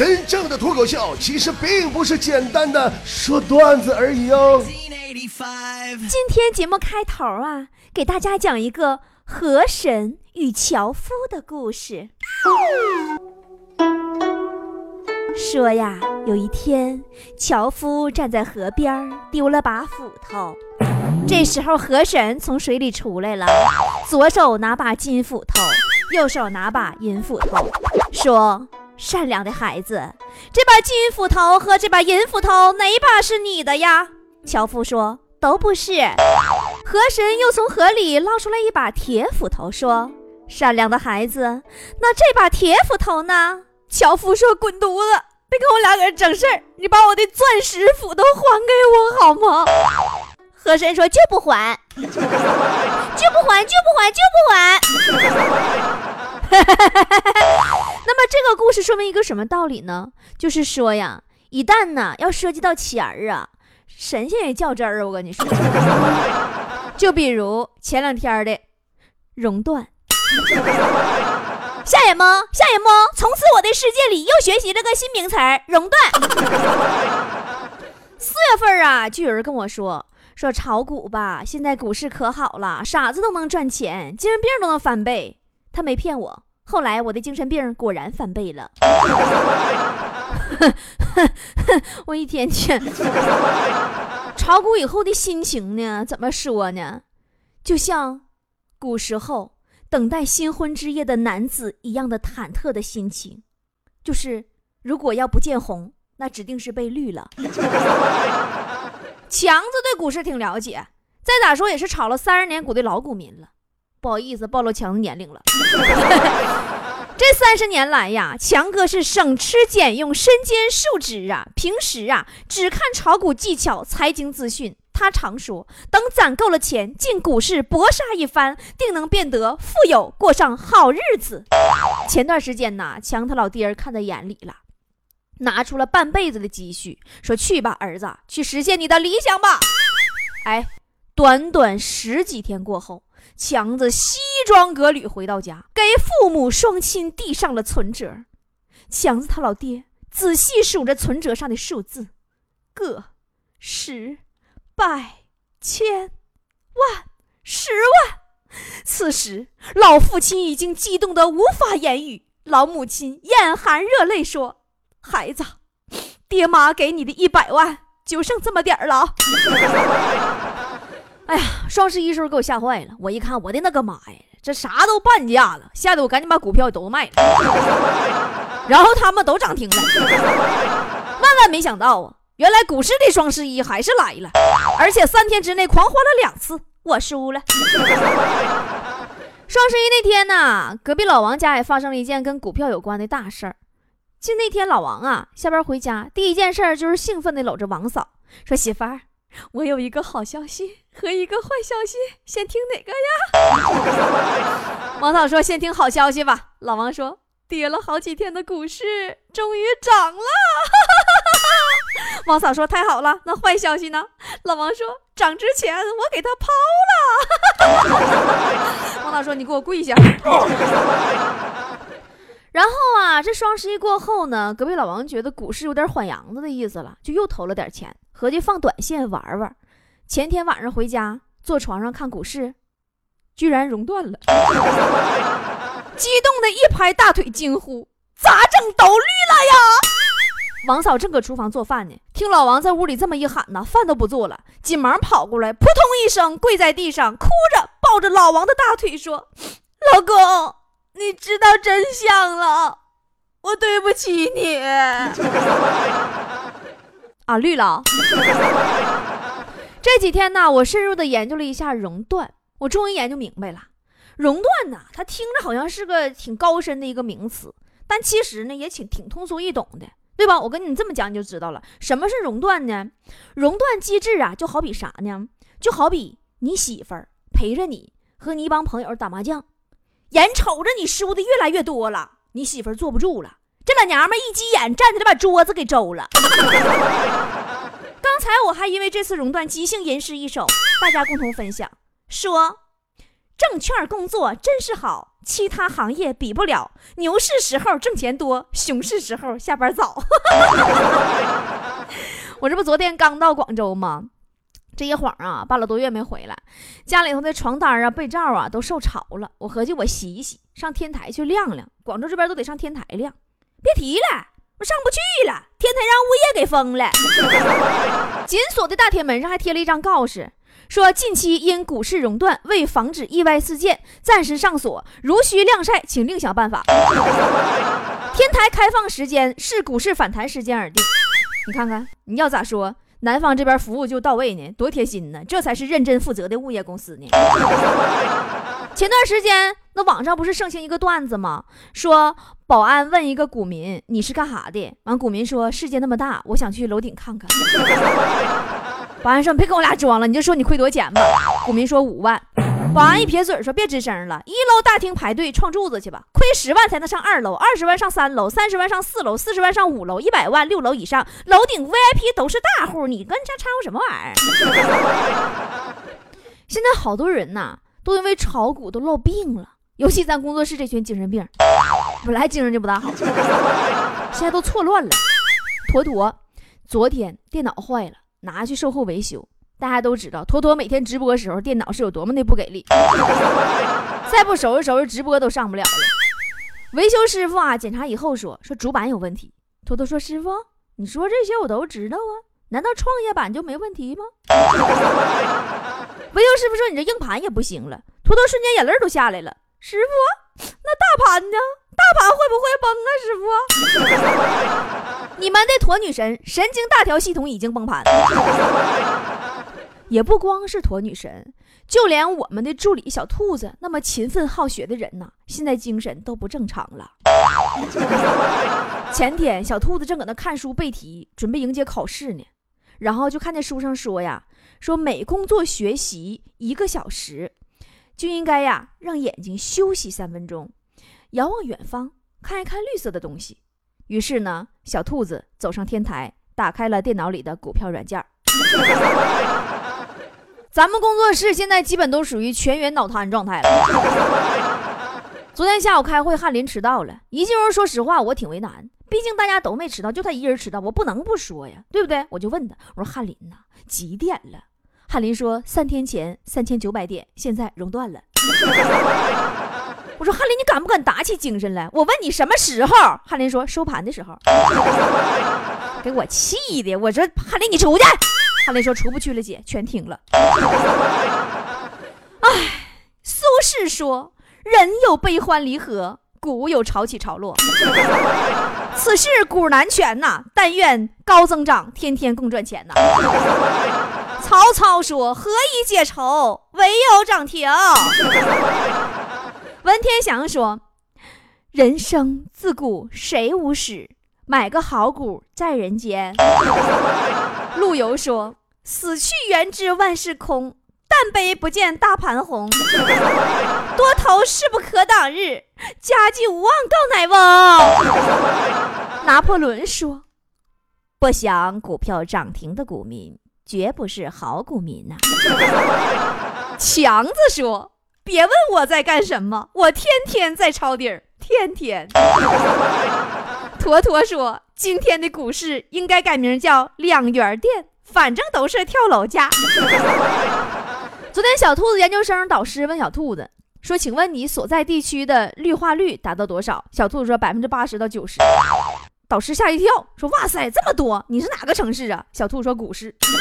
真正的脱口秀其实并不是简单的说段子而已哦。今天节目开头啊，给大家讲一个河神与樵夫的故事。说呀，有一天，樵夫站在河边，丢了把斧头。这时候，河神从水里出来了，左手拿把金斧头，右手拿把银斧头，说。善良的孩子，这把金斧头和这把银斧头哪把是你的呀？樵夫说：“都不是。”河神又从河里捞出来一把铁斧头，说：“善良的孩子，那这把铁斧头呢？”樵夫说：“滚犊子，别跟我俩搁这整事儿！你把我的钻石斧头还给我好吗？”河神说：“就不还，就不还，就不还，就不还。” 那么这个故事说明一个什么道理呢？就是说呀，一旦呢要涉及到钱儿啊，神仙也较真儿。我跟你说，就比如前两天的熔断，吓人吗？吓人不，从此我的世界里又学习了个新名词儿——熔断。四月份啊，就有人跟我说说炒股吧，现在股市可好了，傻子都能赚钱，精神病都能翻倍。他没骗我，后来我的精神病果然翻倍了。我一天天炒股以后的心情呢？怎么说呢？就像古时候等待新婚之夜的男子一样的忐忑的心情，就是如果要不见红，那指定是被绿了。强子对股市挺了解，再咋说也是炒了三十年股的老股民了。不好意思，暴露强的年龄了。这三十年来呀，强哥是省吃俭用，身兼数职啊。平时啊，只看炒股技巧、财经资讯。他常说，等攒够了钱，进股市搏杀一番，定能变得富有，过上好日子。前段时间呢，强他老爹看在眼里了，拿出了半辈子的积蓄，说：“去吧，儿子，去实现你的理想吧。”哎，短短十几天过后。强子西装革履回到家，给父母双亲递上了存折。强子他老爹仔细数着存折上的数字，个、十、百、千、万、十万。此时，老父亲已经激动得无法言语，老母亲眼含热泪说：“孩子，爹妈给你的一百万就剩这么点儿了。”哎呀，双十一时候给我吓坏了！我一看，我的那个妈呀，这啥都半价了，吓得我赶紧把股票都卖了，然后他们都涨停了。万万没想到啊，原来股市的双十一还是来了，而且三天之内狂欢了两次，我输了。双十一那天呢，隔壁老王家也发生了一件跟股票有关的大事儿。就那天，老王啊下班回家，第一件事就是兴奋地搂着王嫂，说：“媳妇儿。”我有一个好消息和一个坏消息，先听哪个呀？王嫂说：“先听好消息吧。”老王说：“跌了好几天的股市终于涨了。”王嫂说：“太好了，那坏消息呢？”老王说：“涨之前我给他抛了。”王嫂说：“你给我跪下。”然后啊，这双十一过后呢，隔壁老王觉得股市有点缓阳子的意思了，就又投了点钱。合计放短线玩玩，前天晚上回家坐床上看股市，居然熔断了，激动的一拍大腿惊呼：“咋整？都绿了呀！”王嫂正搁厨房做饭呢，听老王在屋里这么一喊呢，饭都不做了，紧忙跑过来，扑通一声跪在地上，哭着抱着老王的大腿说：“老公，你知道真相了，我对不起你。” 啊，绿了！这几天呢，我深入的研究了一下熔断，我终于研究明白了。熔断呢，它听着好像是个挺高深的一个名词，但其实呢，也挺挺通俗易懂的，对吧？我跟你这么讲，你就知道了。什么是熔断呢？熔断机制啊，就好比啥呢？就好比你媳妇儿陪着你和你一帮朋友打麻将，眼瞅着你输的越来越多了，你媳妇儿坐不住了。这老娘们一急眼，站起来把桌子给周了。刚才我还因为这次熔断即兴吟诗一首，大家共同分享，说：证券工作真是好，其他行业比不了。牛市时候挣钱多，熊市时候下班早。我这不昨天刚到广州吗？这一晃啊，半个多月没回来，家里头的床单啊、被罩啊都受潮了。我合计我洗一洗，上天台去晾晾。广州这边都得上天台晾，别提了，我上不去了，天台让物业给封了。紧锁的大铁门上还贴了一张告示，说近期因股市熔断，为防止意外事件，暂时上锁，如需晾晒，请另想办法。天台开放时间视股市反弹时间而定。你看看，你要咋说？南方这边服务就到位呢，多贴心呢！这才是认真负责的物业公司呢。前段时间，那网上不是盛行一个段子吗？说保安问一个股民：“你是干啥的？”完，股民说：“世界那么大，我想去楼顶看看。” 保安说：“别跟我俩装了，你就说你亏多少钱吧。”股民说：“五万。”保安一撇嘴说：“别吱声了，一楼大厅排队撞柱子去吧！亏十万才能上二楼，二十万上三楼，三十万上四楼，四十万上五楼，一百万六楼以上，楼顶 VIP 都是大户，你跟这掺和什么玩意儿？” 现在好多人呐，都因为炒股都落病了，尤其咱工作室这群精神病，本来精神就不大好，现在都错乱了。坨坨，昨天电脑坏了，拿去售后维修。大家都知道，坨坨每天直播时候电脑是有多么的不给力，再不收拾收拾，直播都上不了了。维修师傅啊，检查以后说说主板有问题。坨坨说：“师傅，你说这些我都知道啊，难道创业板就没问题吗？” 维修师傅说：“你这硬盘也不行了。”坨坨瞬间眼泪都下来了。师傅，那大盘呢？大盘会不会崩啊？师傅，你们的驼女神神经大条系统已经崩盘。也不光是驼女神，就连我们的助理小兔子那么勤奋好学的人呐，现在精神都不正常了。前天小兔子正搁那看书背题，准备迎接考试呢，然后就看见书上说呀，说每工作学习一个小时，就应该呀让眼睛休息三分钟，遥望远方看一看绿色的东西。于是呢，小兔子走上天台，打开了电脑里的股票软件。咱们工作室现在基本都属于全员脑瘫状态了。昨天下午开会，翰林迟到了。一进屋，说实话，我挺为难，毕竟大家都没迟到，就他一人迟到，我不能不说呀，对不对？我就问他，我说：“翰林呐，几点了？”翰林说：“三天前三千九百点，现在熔断了。”我说：“翰林，你敢不敢打起精神来？我问你什么时候？”翰林说：“收盘的时候。”给我气的，我说：“翰林，你出去。”翰林说：“出不去了，姐，全停了。”哎，苏轼说：“人有悲欢离合，古有潮起潮落。此事古难全呐，但愿高增长，天天共赚钱呐。”曹操说：“何以解愁？唯有涨停。”文天祥说：“人生自古谁无死？买个好股在人间。”陆游说：“死去元知万事空，但悲不见大盘红。多头势不可挡日，家祭无忘告乃翁。”拿破仑说：“不想股票涨停的股民，绝不是好股民呐。”强子说：“别问我在干什么，我天天在抄底儿，天天。”坨坨说：“今天的股市应该改名叫两元店，反正都是跳楼价。”昨天，小兔子研究生导师问小兔子说：“请问你所在地区的绿化率达到多少？”小兔子说：“百分之八十到九十。”导师吓一跳，说：“哇塞，这么多！你是哪个城市啊？”小兔说：“股市。”翰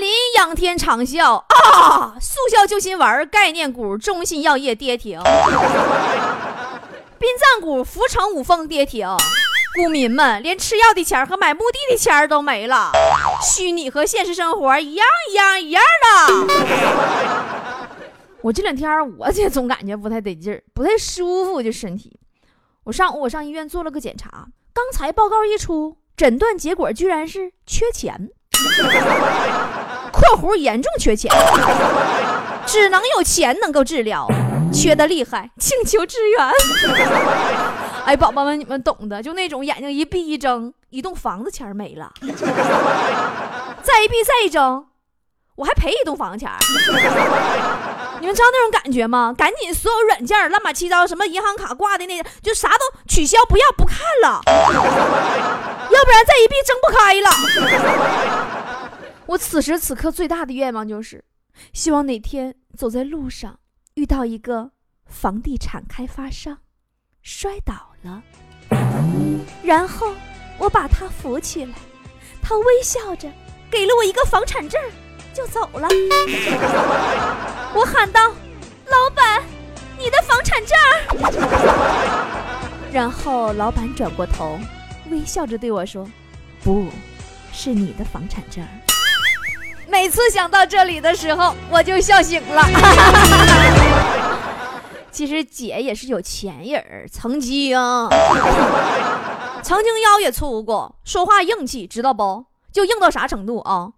林仰天长啸啊！速效救心丸概念股中信药业跌停。殡葬股福成五丰跌停，股民们连吃药的钱和买墓地的钱都没了，虚拟和现实生活一样一样一样的。我这两天我也总感觉不太得劲儿，不太舒服，这身体。我上午我上医院做了个检查，刚才报告一出，诊断结果居然是缺钱（括弧严重缺钱），只能有钱能够治疗。缺的厉害，请求支援。哎，宝宝们，你们懂的，就那种眼睛一闭一睁，一栋房子钱没了，再一闭再一睁，我还赔一栋房子钱。你们知道那种感觉吗？赶紧所有软件乱七八糟，什么银行卡挂的那个，就啥都取消，不要不看了，要不然再一闭睁不开了。我此时此刻最大的愿望就是，希望哪天走在路上遇到一个房地产开发商，摔倒了，然后我把他扶起来，他微笑着给了我一个房产证。就走了。我喊道：“老板，你的房产证。”然后老板转过头，微笑着对我说：“不是你的房产证。”每次想到这里的时候，我就笑醒了。其实姐也是有钱人儿，曾经曾经腰也粗过，说话硬气，知道不？就硬到啥程度啊？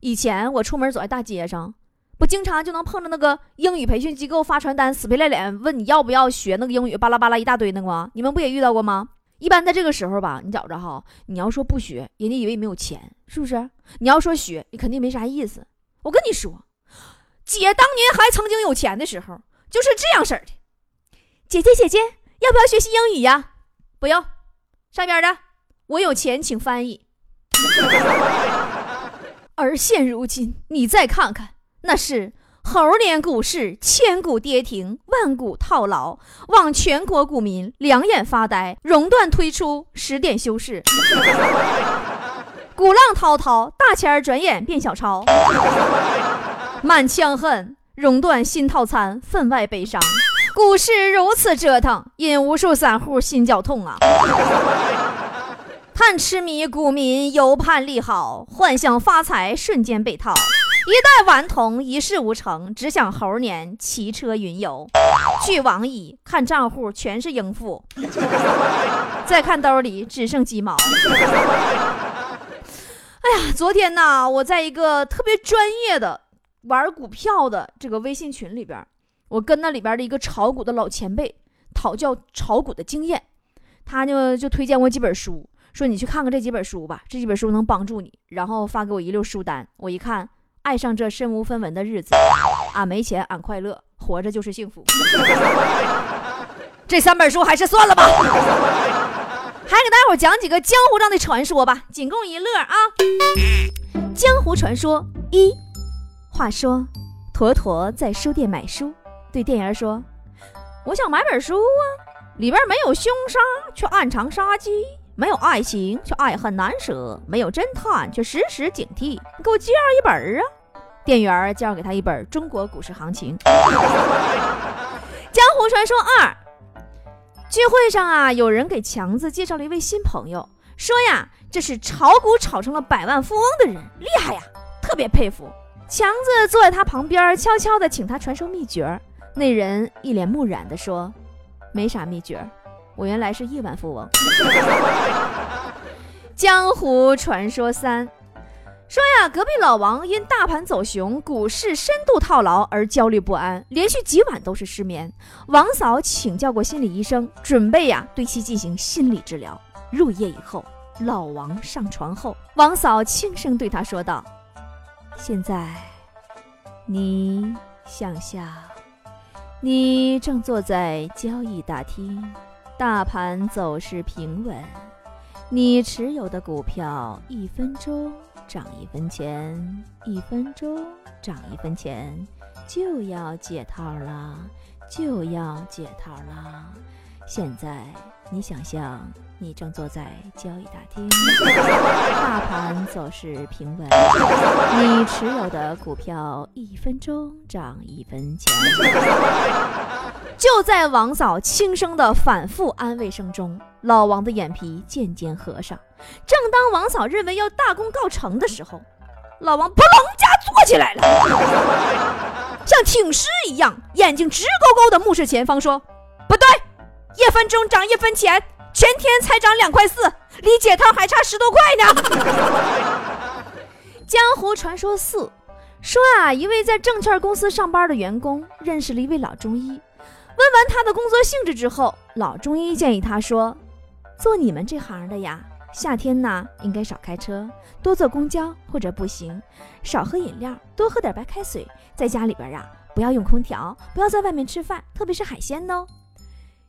以前我出门走在大街上，不经常就能碰着那个英语培训机构发传单，死皮赖脸问你要不要学那个英语，巴拉巴拉一大堆那个吗？你们不也遇到过吗？一般在这个时候吧，你觉着哈，你要说不学，人家以为你没有钱，是不是？你要说学，你肯定没啥意思。我跟你说，姐当年还曾经有钱的时候，就是这样式的。姐姐姐姐，要不要学习英语呀？不用，上边的，我有钱，请翻译。而现如今，你再看看，那是猴年股市千股跌停，万股套牢，望全国股民两眼发呆，熔断推出十点休市，鼓浪滔滔，大钱儿转眼变小钞，满腔恨，熔断新套餐，分外悲伤，股市如此折腾，引无数散户心绞痛啊。贪痴迷股民犹盼利好，幻想发财瞬间被套。一代顽童一事无成，只想猴年骑车云游。据网易看账户全是应付，再看兜里只剩鸡毛。哎呀，昨天呢，我在一个特别专业的玩股票的这个微信群里边，我跟那里边的一个炒股的老前辈讨教炒股的经验，他就就推荐我几本书。说你去看看这几本书吧，这几本书能帮助你。然后发给我一溜书单，我一看，爱上这身无分文的日子，俺没钱，俺快乐，活着就是幸福。这三本书还是算了吧。还给大家伙讲几个江湖上的传说吧，仅供一乐啊。江湖传说一：话说，坨坨在书店买书，对店员说：“我想买本书啊，里边没有凶杀，却暗藏杀机。”没有爱情却爱恨难舍，没有侦探却时时警惕。你给我介绍一本啊！店员介绍给他一本《中国股市行情》。江湖传说二：聚会上啊，有人给强子介绍了一位新朋友，说呀，这是炒股炒成了百万富翁的人，厉害呀，特别佩服。强子坐在他旁边，悄悄地请他传授秘诀。那人一脸木然地说：“没啥秘诀。”我原来是亿万富翁。江湖传说三说呀，隔壁老王因大盘走熊、股市深度套牢而焦虑不安，连续几晚都是失眠。王嫂请教过心理医生，准备呀对其进行心理治疗。入夜以后，老王上床后，王嫂轻声对他说道：“现在，你想象，你正坐在交易大厅。”大盘走势平稳，你持有的股票一分钟涨一分钱，一分钟涨一分钱，就要解套了，就要解套了。现在你想象。你正坐在交易大厅，大盘走势平稳，你持有的股票一分钟涨一分钱。就在王嫂轻声的反复安慰声中，老王的眼皮渐渐合上。正当王嫂认为要大功告成的时候，老王扑棱家坐起来了，像挺尸一样，眼睛直勾勾的目视前方，说：“不对，一分钟涨一分钱。”全天才涨两块四，离解套还差十多块呢。江湖传说四说啊，一位在证券公司上班的员工认识了一位老中医，问完他的工作性质之后，老中医建议他说：“做你们这行的呀，夏天呢应该少开车，多坐公交或者步行，少喝饮料，多喝点白开水，在家里边啊不要用空调，不要在外面吃饭，特别是海鲜哦。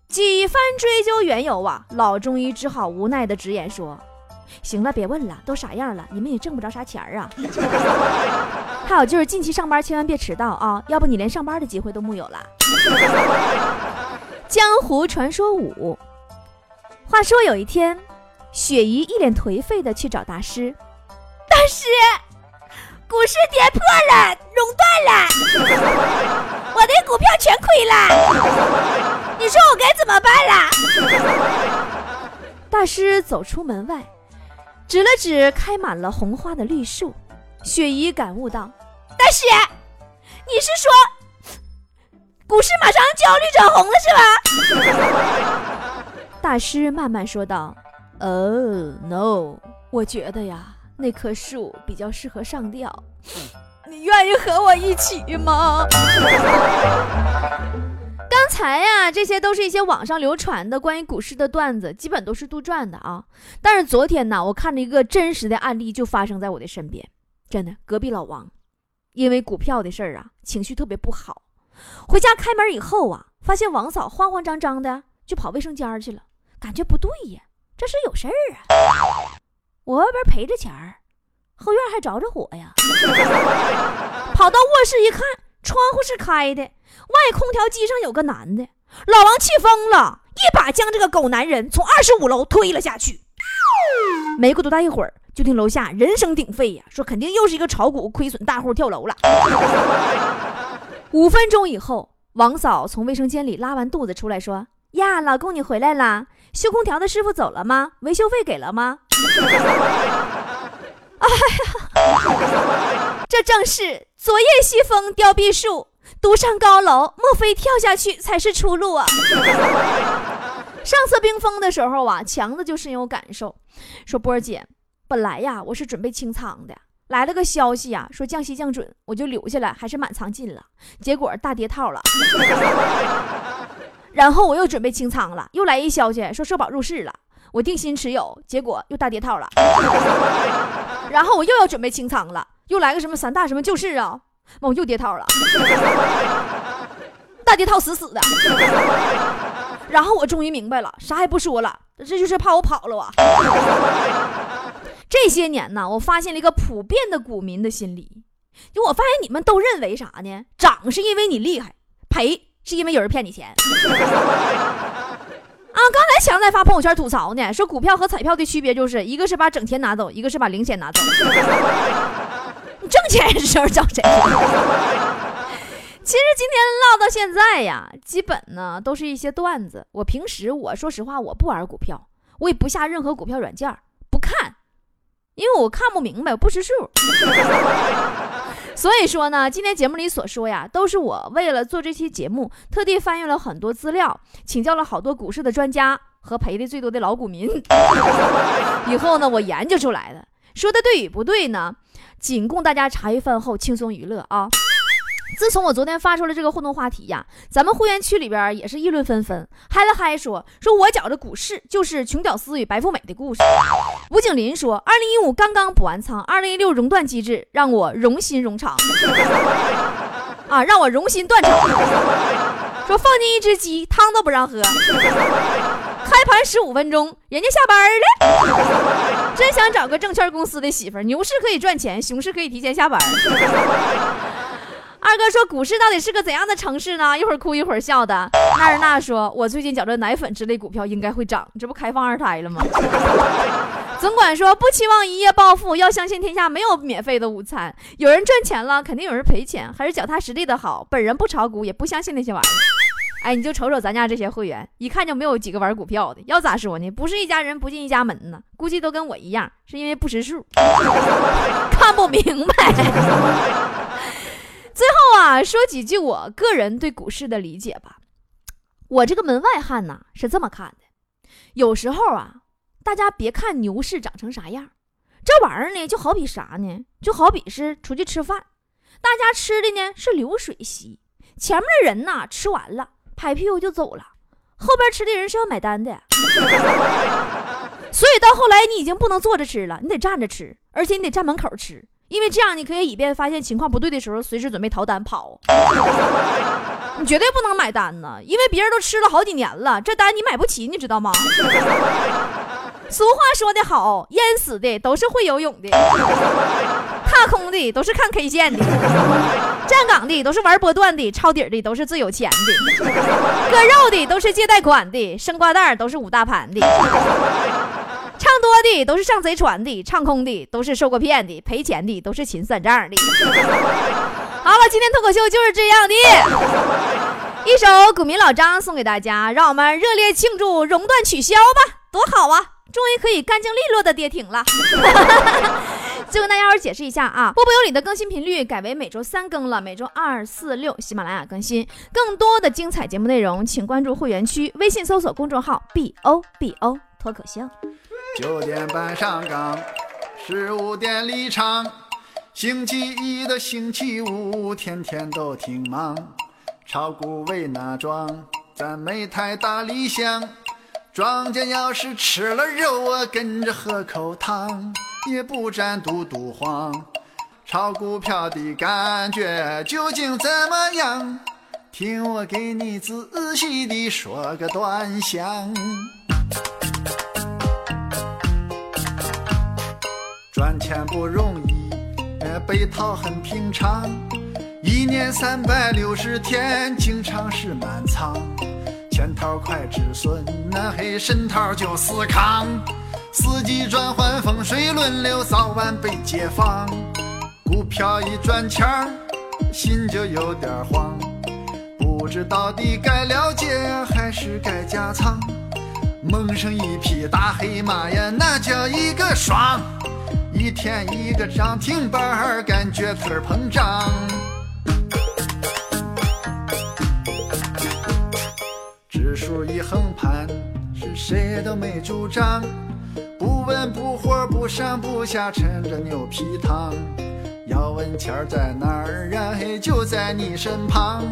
几番追究缘由啊，老中医只好无奈的直言说：“行了，别问了，都啥样了，你们也挣不着啥钱啊。还有就是近期上班千万别迟到啊，要不你连上班的机会都木有了。” 江湖传说五。话说有一天，雪姨一脸颓废的去找大师：“大师，股市跌破了，熔断了，我的股票全亏了。”你说我该怎么办啦？大师走出门外，指了指开满了红花的绿树。雪姨感悟道：“大师，你是说股市马上焦绿转红了是吧？”大师慢慢说道：“哦，no，我觉得呀，那棵树比较适合上吊。你愿意和我一起吗？” 刚才呀，这些都是一些网上流传的关于股市的段子，基本都是杜撰的啊。但是昨天呢，我看了一个真实的案例，就发生在我的身边。真的，隔壁老王因为股票的事儿啊，情绪特别不好。回家开门以后啊，发现王嫂慌慌张张的就跑卫生间去了，感觉不对呀，这是有事儿啊。我外边赔着钱儿，后院还着着火呀。跑到卧室一看，窗户是开的。外空调机上有个男的，老王气疯了，一把将这个狗男人从二十五楼推了下去。没过多大一会儿，就听楼下人声鼎沸呀，说肯定又是一个炒股亏损大户跳楼了。五分钟以后，王嫂从卫生间里拉完肚子出来，说：“呀，老公你回来啦？修空调的师傅走了吗？维修费给了吗？”哎呀，这正是昨夜西风凋碧树。独上高楼，莫非跳下去才是出路啊？上次冰封的时候啊，强子就深有感受，说波儿姐，本来呀我是准备清仓的，来了个消息呀，说降息降准，我就留下来，还是满仓进了，结果大跌套了。然后我又准备清仓了，又来一消息说社保入市了，我定心持有，结果又大跌套了。然后我又要准备清仓了，又来个什么三大什么救市啊？我又跌套了，大跌套死死的。然后我终于明白了，啥也不说了，这就是怕我跑了啊。这些年呢，我发现了一个普遍的股民的心理，就我发现你们都认为啥呢？涨是因为你厉害，赔是因为有人骗你钱。啊，刚才强在发朋友圈吐槽呢，说股票和彩票的区别就是一个是把整钱拿走，一个是把零钱拿走。你挣钱的时候找谁？其实今天唠到现在呀，基本呢都是一些段子。我平时我说实话，我不玩股票，我也不下任何股票软件，不看，因为我看不明白，我不识数。所以说呢，今天节目里所说呀，都是我为了做这期节目，特地翻阅了很多资料，请教了好多股市的专家和赔的最多的老股民，以后呢，我研究出来的。说的对与不对呢？仅供大家茶余饭后轻松娱乐啊！自从我昨天发出了这个互动话题呀，咱们会员区里边也是议论纷纷，嗨了嗨说说我觉着股市就是穷屌丝与白富美的故事。吴景林说，二零一五刚刚补完仓，二零一六熔断机制让我荣心荣肠啊，让我荣心断肠。说放进一只鸡，汤都不让喝。开盘十五分钟，人家下班了。真想找个证券公司的媳妇儿，牛市可以赚钱，熊市可以提前下班。二哥说股市到底是个怎样的城市呢？一会儿哭一会儿笑的。那尔娜说，我最近觉着奶粉之类股票应该会涨，这不开放二胎了吗？总管说不期望一夜暴富，要相信天下没有免费的午餐。有人赚钱了，肯定有人赔钱，还是脚踏实地的好。本人不炒股，也不相信那些玩意儿。哎，你就瞅瞅咱家这些会员，一看就没有几个玩股票的。要咋说呢？不是一家人不进一家门呢。估计都跟我一样，是因为不识数，看不明白。最后啊，说几句我个人对股市的理解吧。我这个门外汉呐是这么看的：有时候啊，大家别看牛市长成啥样，这玩意儿呢就好比啥呢？就好比是出去吃饭，大家吃的呢是流水席，前面的人呐吃完了。拍屁股就走了，后边吃的人是要买单的，所以到后来你已经不能坐着吃了，你得站着吃，而且你得站门口吃，因为这样你可以以便发现情况不对的时候，随时准备逃单跑。你绝对不能买单呢，因为别人都吃了好几年了，这单你买不起，你知道吗？俗话说得好，淹死的都是会游泳的，踏空的都是看 K 线的，站岗的都是玩波段的，抄底的都是最有钱的，割肉的都是借贷款的，生瓜蛋都是五大盘的，多的都是上贼船的，唱空的都是受过骗的，赔钱的都是勤算账的。好了，今天脱口秀就是这样的，一首股民老张送给大家，让我们热烈庆祝熔断取消吧，多好啊！终于可以干净利落的跌停了。就跟大家伙解释一下啊，波波有理的更新频率改为每周三更了，每周二、四、六喜马拉雅更新。更多的精彩节目内容，请关注会员区，微信搜索公众号 “b o b o 脱口秀”。九点半上岗，十五点离场。星期一的星期五，天天都挺忙。炒股为哪桩？咱没太大理想。庄家要是吃了肉，我跟着喝口汤，也不沾嘟嘟黄。炒股票的感觉究竟怎么样？听我给你仔细地说个端详。赚钱不容易，被套很平常。一年三百六十天，经常是满仓。钱套快止损，那黑神套就死扛。四季转换，风水轮流，早晚被解放。股票一赚钱儿，心就有点慌，不知到底该了结还是该加仓。蒙上一匹大黑马呀，那叫一个爽！一天一个涨停板，感觉腿膨胀。指数一横盘，是谁都没主张，不温不火，不上不下，趁着牛皮糖。要问钱儿在哪儿啊？嘿，就在你身旁，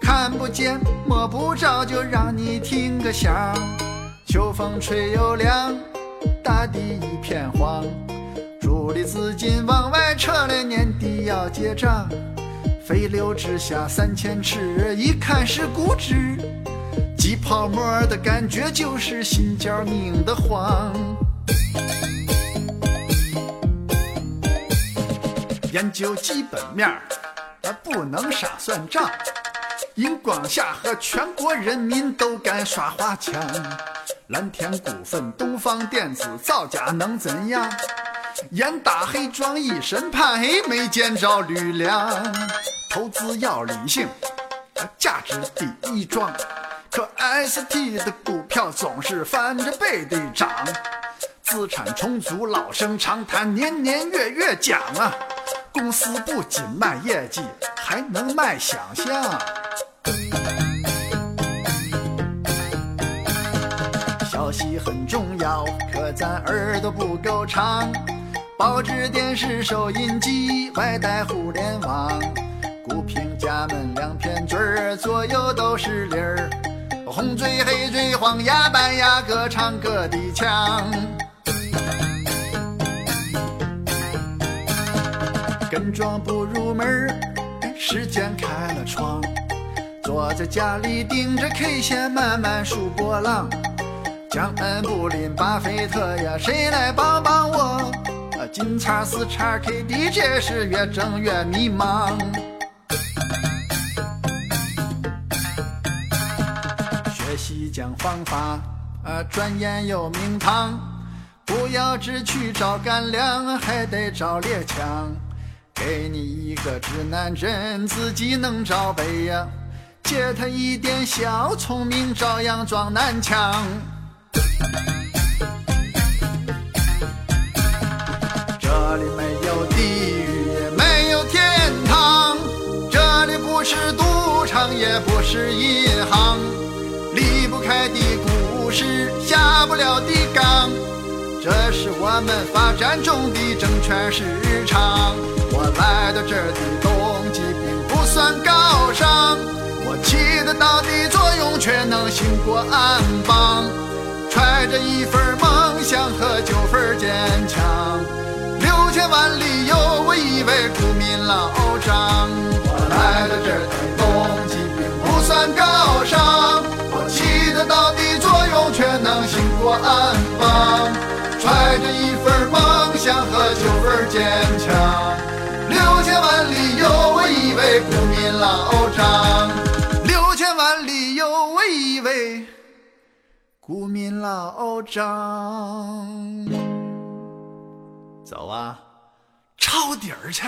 看不见摸不着，就让你听个响。秋风吹又凉，大地一片黄，主力资金往外撤了，年底要结账。飞流直下三千尺，一看是股指。挤泡沫的感觉就是心焦拧得慌。研究基本面儿，不能傻算账。银光下和全国人民都敢耍花枪。蓝天股份、东方电子造假能怎样？眼大黑装一身盘，没见着吕梁。投资要理性，价值第一桩。可 ST 的股票总是翻着倍的涨，资产充足老生常谈，年年月月讲啊。公司不仅卖业绩，还能卖想象。消息很重要，可咱耳朵不够长。报纸、电视、收音机，外带互联网，股评家们两片嘴儿，左右都是理儿。红嘴黑嘴黄牙白牙各唱各的腔，跟庄不入门时间开了窗，坐在家里盯着 K 线慢慢数波浪。江恩布林巴菲特呀，谁来帮帮我？金叉四叉 KDJ 是越挣越迷茫。学习讲方法，啊，钻研有名堂，不要只去找干粮，还得找猎枪。给你一个指南针，自己能找北呀，借他一点小聪明，照样撞南墙。这里没有地狱，也没有天堂，这里不是赌场，也不是银行。离不开的故事，下不了的岗，这是我们发展中的证券市场。我来到这儿的动机并不算高尚，我起得到的作用却能兴国安邦。揣着一份老张，我来到这儿的动并不算高尚，我起得到的作用却能心多安放，揣着一份梦想和九分坚强。六千万里有我一位股民老张，六千万里有我一位股民老张。走啊，抄底儿去。